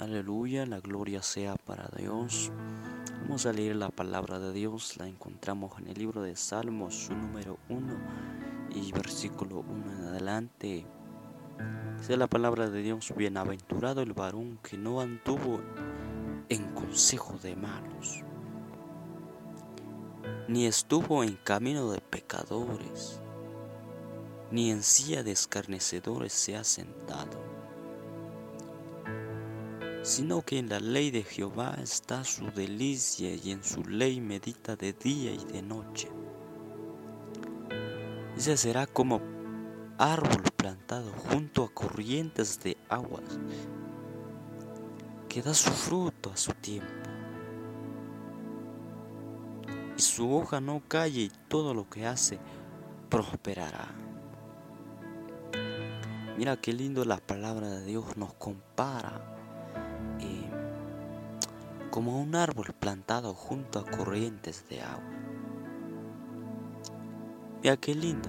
Aleluya, la gloria sea para Dios. Vamos a leer la palabra de Dios, la encontramos en el libro de Salmos, su número 1 y versículo 1 en adelante. Dice la palabra de Dios, bienaventurado el varón que no anduvo en consejo de malos, ni estuvo en camino de pecadores, ni en silla de escarnecedores se ha sentado sino que en la ley de Jehová está su delicia y en su ley medita de día y de noche. Ese será como árbol plantado junto a corrientes de aguas, que da su fruto a su tiempo. Y su hoja no calle y todo lo que hace prosperará. Mira qué lindo la palabra de Dios nos compara como un árbol plantado junto a corrientes de agua. Mira qué lindo.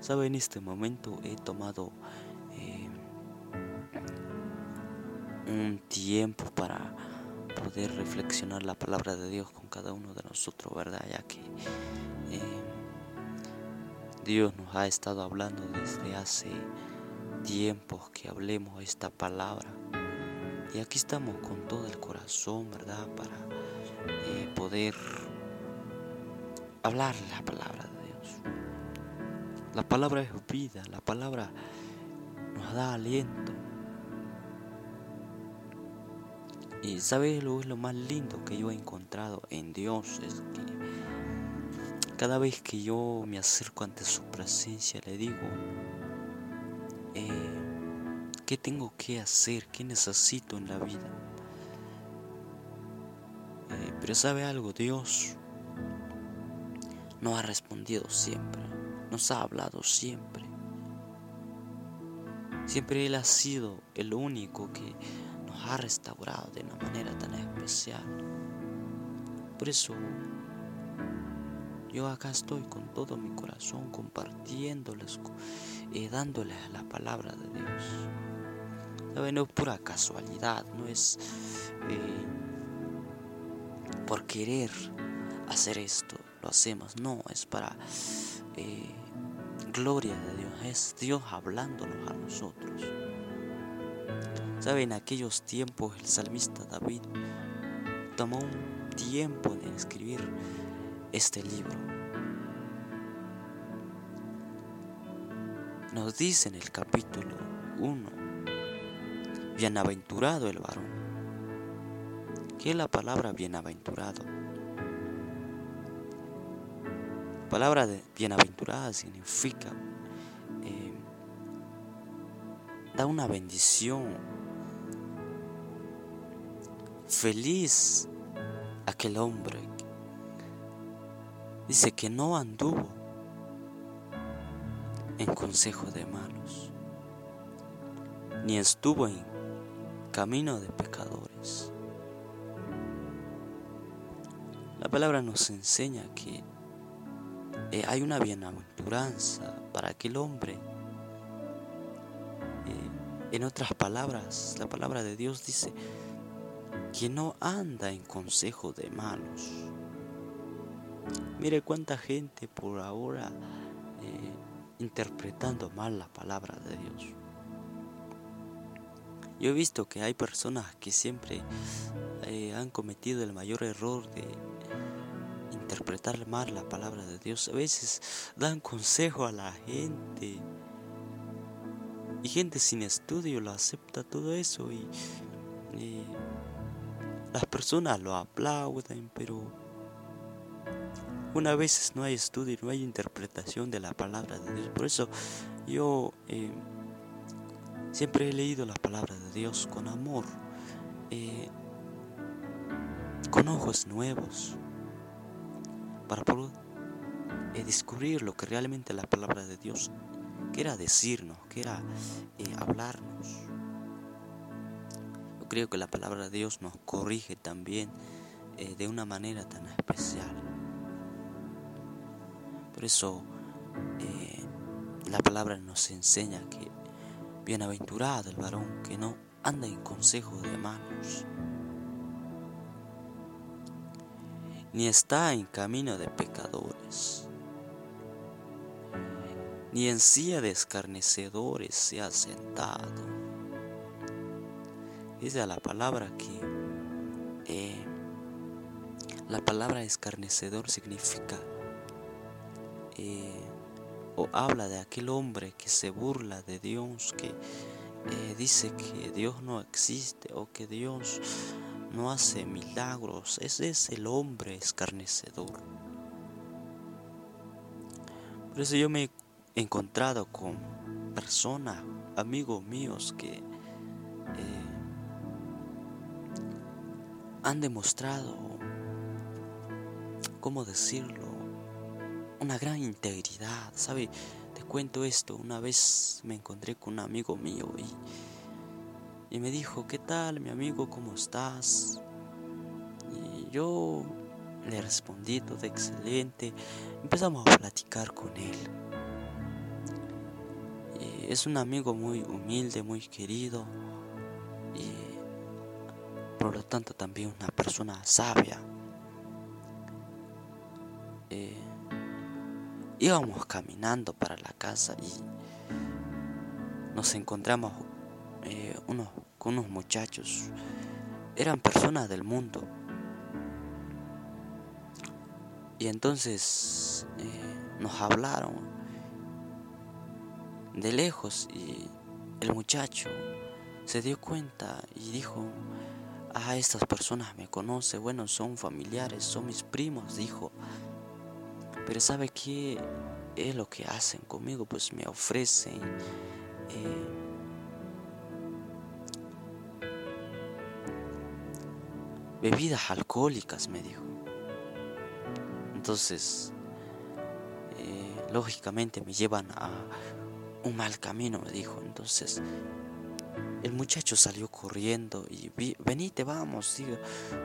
Sabe, en este momento he tomado eh, un tiempo para poder reflexionar la palabra de Dios con cada uno de nosotros, ¿verdad? Ya que eh, Dios nos ha estado hablando desde hace tiempos que hablemos esta palabra y aquí estamos con todo el corazón, ¿verdad? Para eh, poder hablar la palabra de Dios. La palabra es vida, la palabra nos da aliento. Y sabes lo lo más lindo que yo he encontrado en Dios es que cada vez que yo me acerco ante su presencia le digo ¿Qué tengo que hacer? ¿Qué necesito en la vida? Eh, pero sabe algo, Dios no ha respondido siempre, nos ha hablado siempre. Siempre Él ha sido el único que nos ha restaurado de una manera tan especial. Por eso yo acá estoy con todo mi corazón compartiéndoles y eh, dándoles la palabra de Dios. No es pura casualidad, no es eh, por querer hacer esto, lo hacemos, no, es para eh, gloria de Dios, es Dios hablándonos a nosotros. ¿Saben? En aquellos tiempos el salmista David tomó un tiempo en escribir este libro. Nos dice en el capítulo 1 Bienaventurado el varón. ¿Qué es la palabra bienaventurado? La palabra de bienaventurada significa eh, da una bendición. Feliz aquel hombre. Dice que no anduvo en consejo de malos, ni estuvo en camino de pecadores. La palabra nos enseña que eh, hay una bienaventuranza para aquel hombre. Eh, en otras palabras, la palabra de Dios dice que no anda en consejo de malos. Mire cuánta gente por ahora eh, interpretando mal la palabra de Dios. Yo he visto que hay personas que siempre eh, han cometido el mayor error de interpretar mal la palabra de Dios. A veces dan consejo a la gente. Y gente sin estudio lo acepta todo eso y, las personas lo aplauden, pero una vez no hay estudio, no hay interpretación de la palabra de Dios. Por eso yo eh, Siempre he leído la palabra de Dios con amor, eh, con ojos nuevos, para poder eh, descubrir lo que realmente la palabra de Dios quiera decirnos, quiera eh, hablarnos. Yo creo que la palabra de Dios nos corrige también de una manera tan especial. Por eso la palabra nos enseña que Bienaventurado el varón que no anda en consejo de manos, ni está en camino de pecadores, ni en silla de escarnecedores se ha sentado. Dice la palabra que eh, la palabra escarnecedor significa eh, o habla de aquel hombre que se burla de Dios, que eh, dice que Dios no existe o que Dios no hace milagros. Ese es el hombre escarnecedor. Por eso yo me he encontrado con personas, amigos míos, que eh, han demostrado, ¿cómo decirlo? Una gran integridad, ¿sabe? cuento esto, una vez me encontré con un amigo mío y, y me dijo, ¿qué tal mi amigo? ¿Cómo estás? Y yo le respondí todo excelente. Empezamos a platicar con él. Es un amigo muy humilde, muy querido y por lo tanto también una persona sabia. Íbamos caminando para la casa y nos encontramos eh, unos, con unos muchachos. Eran personas del mundo. Y entonces eh, nos hablaron de lejos y el muchacho se dio cuenta y dijo, ah, estas personas me conocen, bueno, son familiares, son mis primos, dijo. Pero ¿sabe qué es lo que hacen conmigo? Pues me ofrecen eh, bebidas alcohólicas, me dijo. Entonces, eh, lógicamente me llevan a un mal camino, me dijo. Entonces, el muchacho salió corriendo y vi, venite, vamos, digo,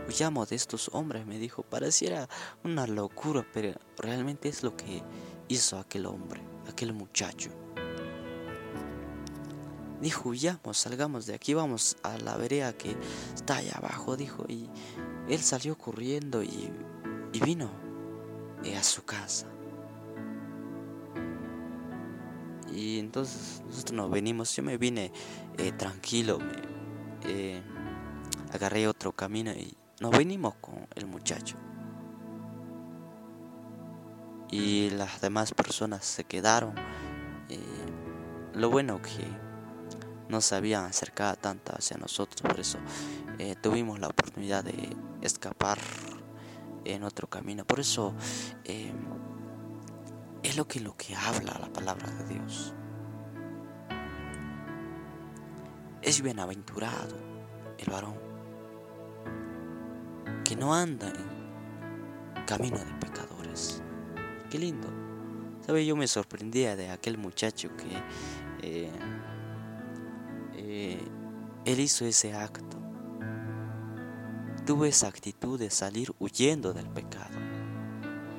huyamos de estos hombres, me dijo. Pareciera una locura, pero realmente es lo que hizo aquel hombre, aquel muchacho. Dijo, huyamos, salgamos de aquí, vamos a la vereda que está allá abajo, dijo. Y él salió corriendo y, y vino eh, a su casa. Entonces nosotros nos venimos, yo me vine eh, tranquilo, me, eh, agarré otro camino y nos venimos con el muchacho. Y las demás personas se quedaron. Eh, lo bueno que no se habían acercado tanto hacia nosotros, por eso tuvimos la oportunidad de escapar en otro camino. Por eso es lo que, lo que habla la palabra de Dios. Es bienaventurado el varón que no anda en camino de pecadores. Qué lindo. ¿Sabe? Yo me sorprendía de aquel muchacho que eh, eh, él hizo ese acto. Tuvo esa actitud de salir huyendo del pecado.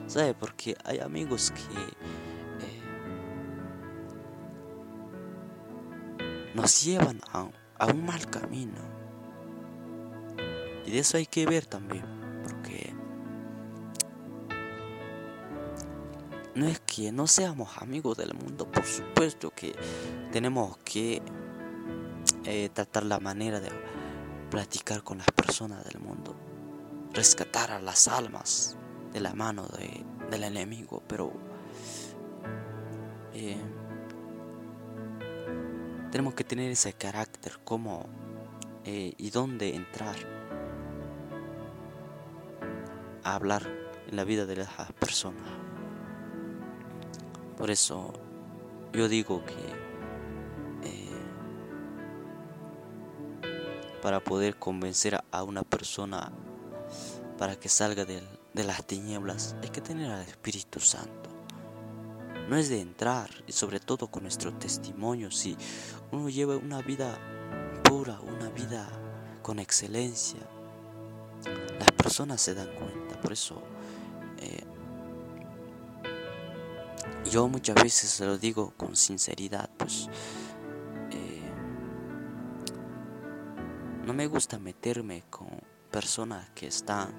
¿Sabe? Porque hay amigos que nos llevan a, un mal camino. Y de eso hay que ver también. Porque no es que no seamos amigos del mundo. Por supuesto que tenemos que eh, tratar la manera de platicar con las personas del mundo. Rescatar a las almas de la mano de, del enemigo, pero eh, tenemos que tener ese carácter, cómo eh, y dónde entrar a hablar en la vida de las personas. Por eso yo digo que eh, para poder convencer a una persona para que salga del de las tinieblas, hay que tener al Espíritu Santo. No es de entrar, y sobre todo con nuestro testimonio, si uno lleva una vida pura, una vida con excelencia, las personas se dan cuenta. Por eso eh, yo muchas veces se lo digo con sinceridad, pues eh, no me gusta meterme con personas que están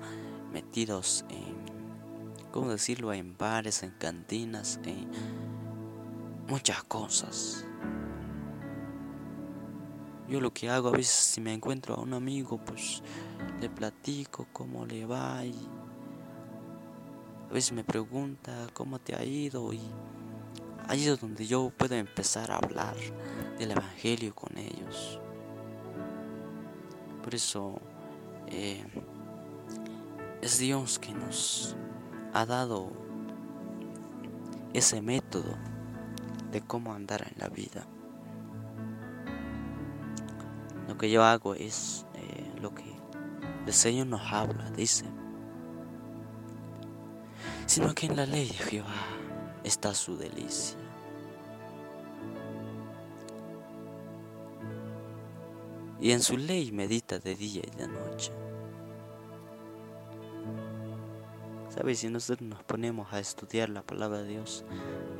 metidos en, ¿cómo decirlo?, en bares, en cantinas, en muchas cosas. Yo lo que hago a veces si me encuentro a un amigo, pues le platico cómo le va y a veces me pregunta cómo te ha ido y ahí es donde yo puedo empezar a hablar del Evangelio con ellos. Por eso eh, es Dios que nos ha dado ese método de cómo andar en la vida. Lo que yo hago es eh, lo que el Señor nos habla, dice. Sino que en la ley de Jehová está su delicia. Y en su ley medita de día y de noche. ¿Sabes? Si nosotros nos ponemos a estudiar la palabra de Dios,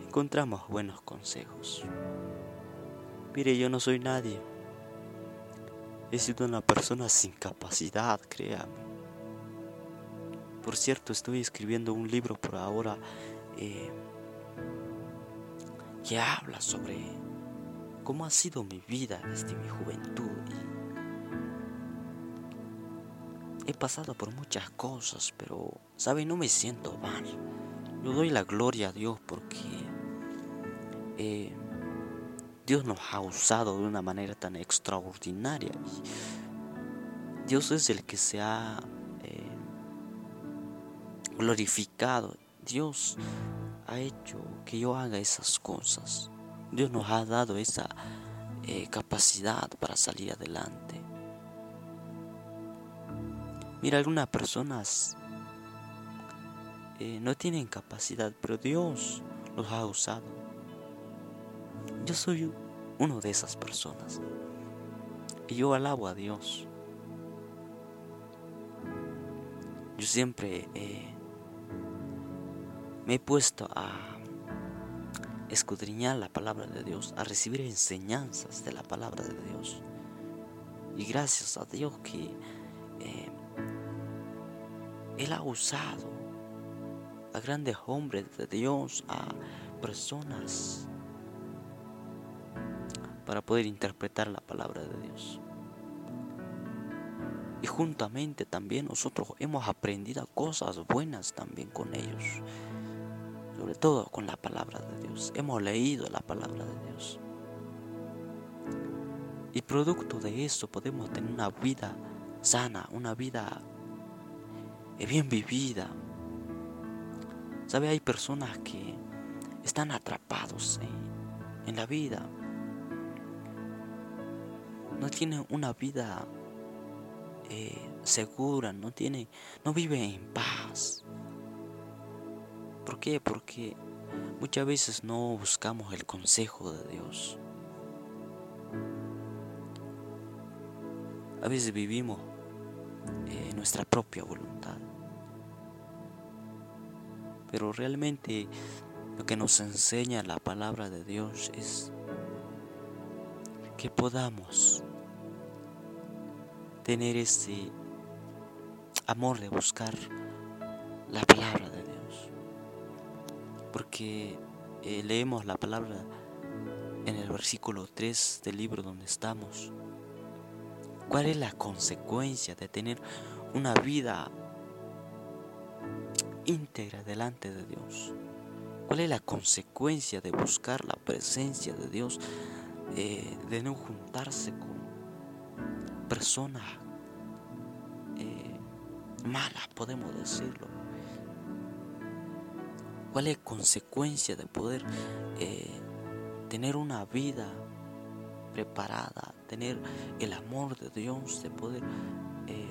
encontramos buenos consejos. Mire, yo no soy nadie. He sido una persona sin capacidad, créame. Por cierto, estoy escribiendo un libro por ahora eh, que habla sobre cómo ha sido mi vida desde mi juventud. he pasado por muchas cosas, pero, ¿sabe? No me siento mal. Yo doy la gloria a Dios porque eh, Dios nos ha usado de una manera tan extraordinaria. Dios es el que se ha eh, glorificado. Dios ha hecho que yo haga esas cosas. Dios nos ha dado esa eh, capacidad para salir adelante. Mira, algunas personas eh, no tienen capacidad, pero Dios los ha usado. Yo soy uno de esas personas. Y yo alabo a Dios. Yo siempre eh, me he puesto a escudriñar la palabra de Dios, a recibir enseñanzas de la palabra de Dios. Y gracias a Dios que eh, Él ha usado a grandes hombres de Dios, a personas, para poder interpretar la palabra de Dios. Y juntamente también nosotros hemos aprendido cosas buenas también con ellos. Sobre todo con la palabra de Dios. Hemos leído la palabra de Dios. Y producto de eso podemos tener una vida sana, una vida bien vivida. ¿Sabe? Hay personas que están atrapados en la vida. No tienen una vida eh, segura, no tiene, no vive en paz. ¿Por qué? Porque muchas veces no buscamos el consejo de Dios. A veces vivimos eh, nuestra propia voluntad. Pero realmente lo que nos enseña la palabra de Dios es que podamos tener ese amor de buscar la palabra de Dios. Porque eh, leemos la palabra en el versículo 3 del libro donde estamos. ¿Cuál es la consecuencia de tener una vida íntegra delante de Dios? ¿Cuál es la consecuencia de buscar la presencia de Dios, eh, de no juntarse con personas eh, malas, podemos decirlo. ¿Cuál es la consecuencia de poder eh, tener una vida preparada, tener el amor de Dios, de poder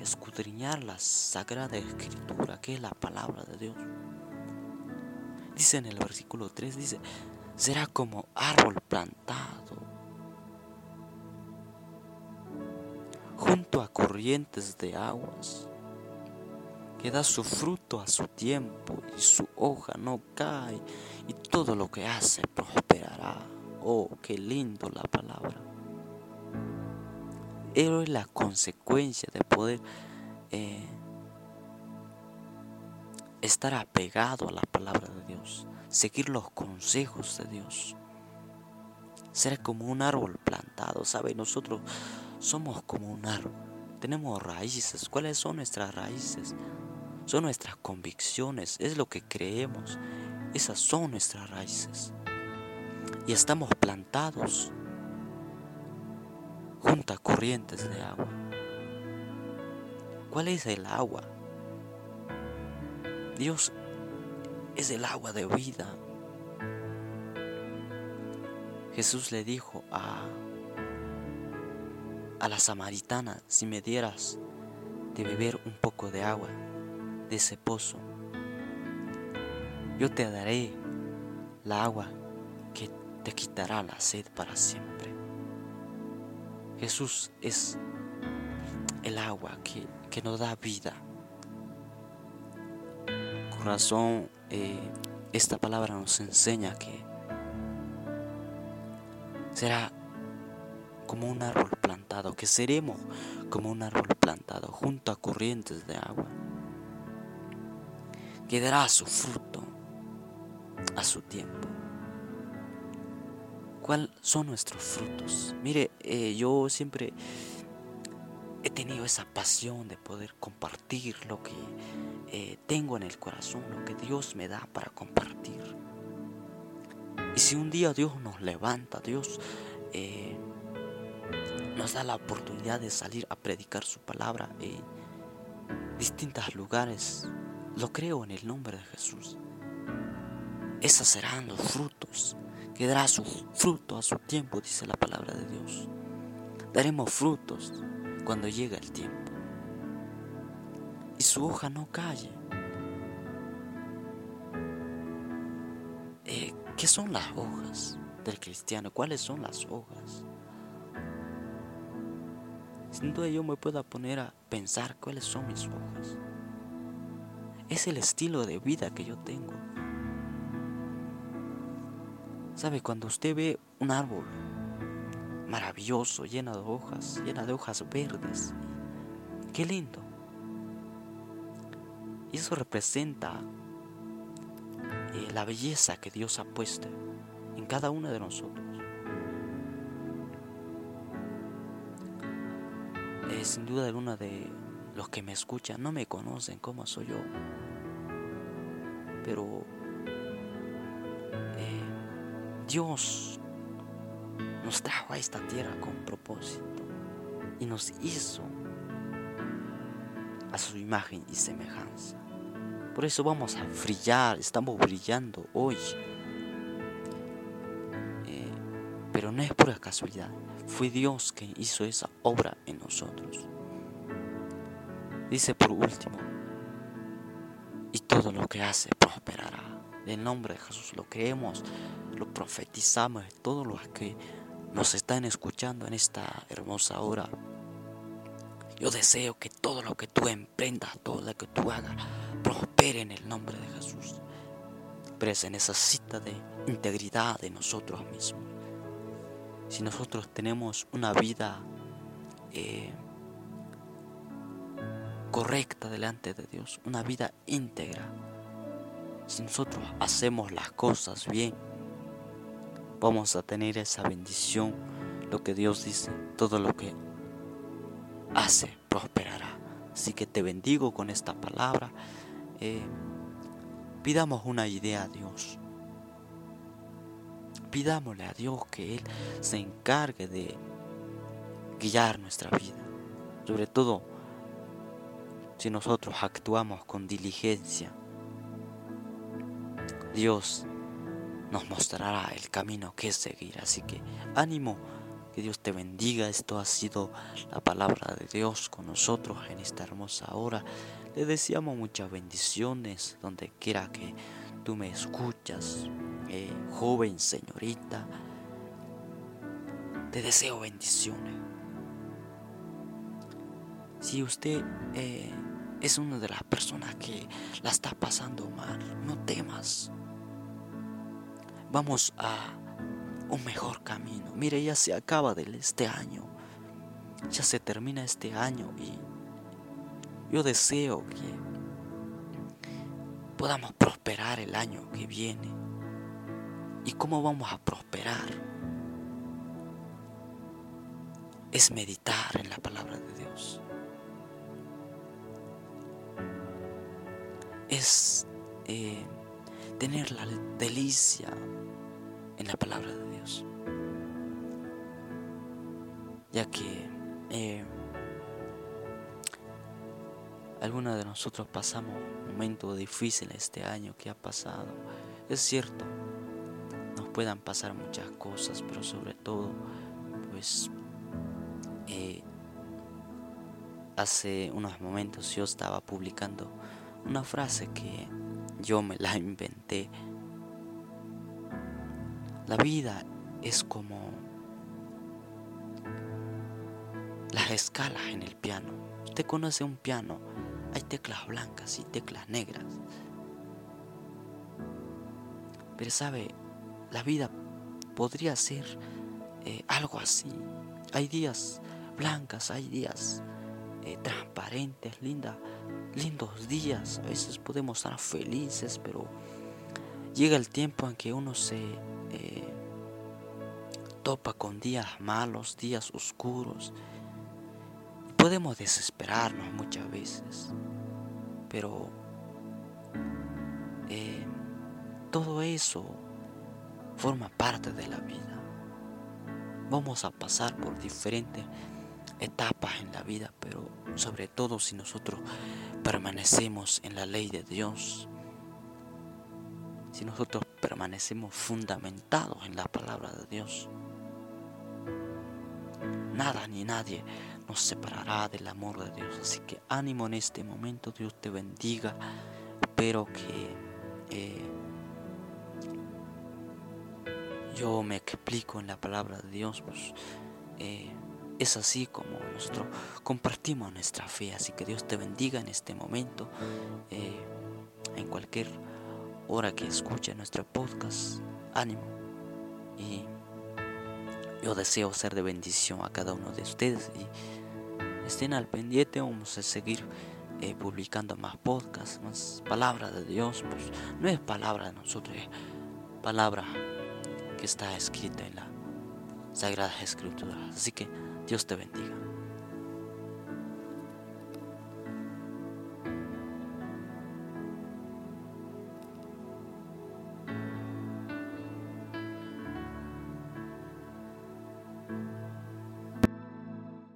escudriñar la sagrada escritura, que es la palabra de Dios? Dice en el versículo 3, dice, será como árbol plantado junto a corrientes de aguas, que da su fruto a su tiempo y su hoja no cae y todo lo que hace prosperará. Oh, qué lindo la palabra. Es la consecuencia de poder eh, estar apegado a la palabra de Dios, seguir los consejos de Dios. Ser como un árbol plantado, ¿sabe? Nosotros somos como un árbol. Tenemos raíces. ¿Cuáles son nuestras raíces? Son nuestras convicciones, es lo que creemos. Esas son nuestras raíces. Y estamos plantados corrientes de agua. ¿Cuál es el agua? Dios es el agua de vida. Jesús le dijo a, a la samaritana, si me dieras de beber un poco de agua de ese pozo, yo te daré la agua que te quitará la sed para siempre. Jesús es el agua que, que nos da vida. Con razón, eh, esta palabra nos enseña que será como un árbol plantado, que seremos como un árbol plantado junto a corrientes de agua, que dará su fruto a su tiempo. ¿Cuáles son nuestros frutos? Mire, eh, yo siempre he tenido esa pasión de poder compartir lo que eh, tengo en el corazón, lo que Dios me da para compartir. Y si un día Dios nos levanta, Dios eh, nos da la oportunidad de salir a predicar su palabra en distintos lugares, lo creo en el nombre de Jesús. Esos serán los frutos, que dará su fruto a su tiempo, dice la palabra de Dios. Daremos frutos cuando llega el tiempo. Y su hoja no calle. Eh, ¿Qué son las hojas del cristiano? ¿Cuáles son las hojas? Sin duda yo me puedo poner a pensar cuáles son mis hojas. Es el estilo de vida que yo tengo. ¿Sabe? Cuando usted ve un árbol maravilloso, lleno de hojas, llena de hojas verdes, qué lindo. Y eso representa eh, la belleza que Dios ha puesto en cada uno de nosotros. Eh, sin duda alguna de los que me escuchan no me conocen como soy yo. Pero Dios nos trajo a esta tierra con propósito y nos hizo a su imagen y semejanza. Por eso vamos a brillar, estamos brillando hoy. Eh, pero no es pura casualidad, fue Dios quien hizo esa obra en nosotros. Dice por último, y todo lo que hace prosperará. En nombre de Jesús lo creemos, lo profetizamos, todos los que nos están escuchando en esta hermosa hora. Yo deseo que todo lo que tú emprendas, todo lo que tú hagas, prospere en el nombre de Jesús. Pero se necesita de integridad de nosotros mismos. Si nosotros tenemos una vida eh, correcta delante de Dios, una vida íntegra, si nosotros hacemos las cosas bien, vamos a tener esa bendición, lo que Dios dice, todo lo que hace prosperará. Así que te bendigo con esta palabra. Eh, pidamos una idea a Dios. Pidámosle a Dios que Él se encargue de guiar nuestra vida. Sobre todo si nosotros actuamos con diligencia. Dios nos mostrará el camino que seguir. Así que ánimo que Dios te bendiga. Esto ha sido la palabra de Dios con nosotros en esta hermosa hora. Le deseamos muchas bendiciones donde quiera que tú me escuchas, eh, joven señorita. Te deseo bendiciones. Si usted eh, es una de las personas que la está pasando mal, no temas. Vamos a un mejor camino. Mire, ya se acaba este año. ya se termina este año y yo deseo que podamos prosperar el año que viene. ¿Y cómo vamos a prosperar? Es meditar en la palabra de Dios. Es eh, tener la delicia la palabra de Dios. Ya que eh, algunos de nosotros pasamos momentos difíciles este año que ha pasado. Es cierto, nos puedan pasar muchas cosas, pero sobre todo, pues, eh, hace unos momentos yo estaba publicando una frase que yo me la inventé. La vida es como las escalas en el piano. Usted conoce un piano, hay teclas blancas y teclas negras. Pero sabe, la vida podría ser eh, algo así. Hay días blancas, hay días eh, transparentes, lindas lindos días, a veces podemos estar felices, pero llega el tiempo en que uno se eh, topa con días malos, días oscuros. Podemos desesperarnos muchas veces, pero eh, todo eso forma parte de la vida. Vamos a pasar por diferentes etapas en la vida, pero sobre todo si nosotros permanecemos en la ley de Dios, si nosotros permanecemos fundamentados en la palabra de Dios, nada ni nadie nos separará del amor de Dios. Así que ánimo en este momento, Dios te bendiga. Espero que eh, yo me explico en la palabra de Dios, pues eh, es así como nosotros compartimos nuestra fe. Así que Dios te bendiga en este momento, eh, en cualquier hora que escuche nuestro podcast. Ánimo. Y yo deseo ser de bendición a cada uno de ustedes. Y estén al pendiente. Vamos a seguir eh, publicando más podcasts, más palabra de Dios. Pues no es palabra de nosotros, es palabra que está escrita en la Sagrada Escritura. Así que Dios te bendiga.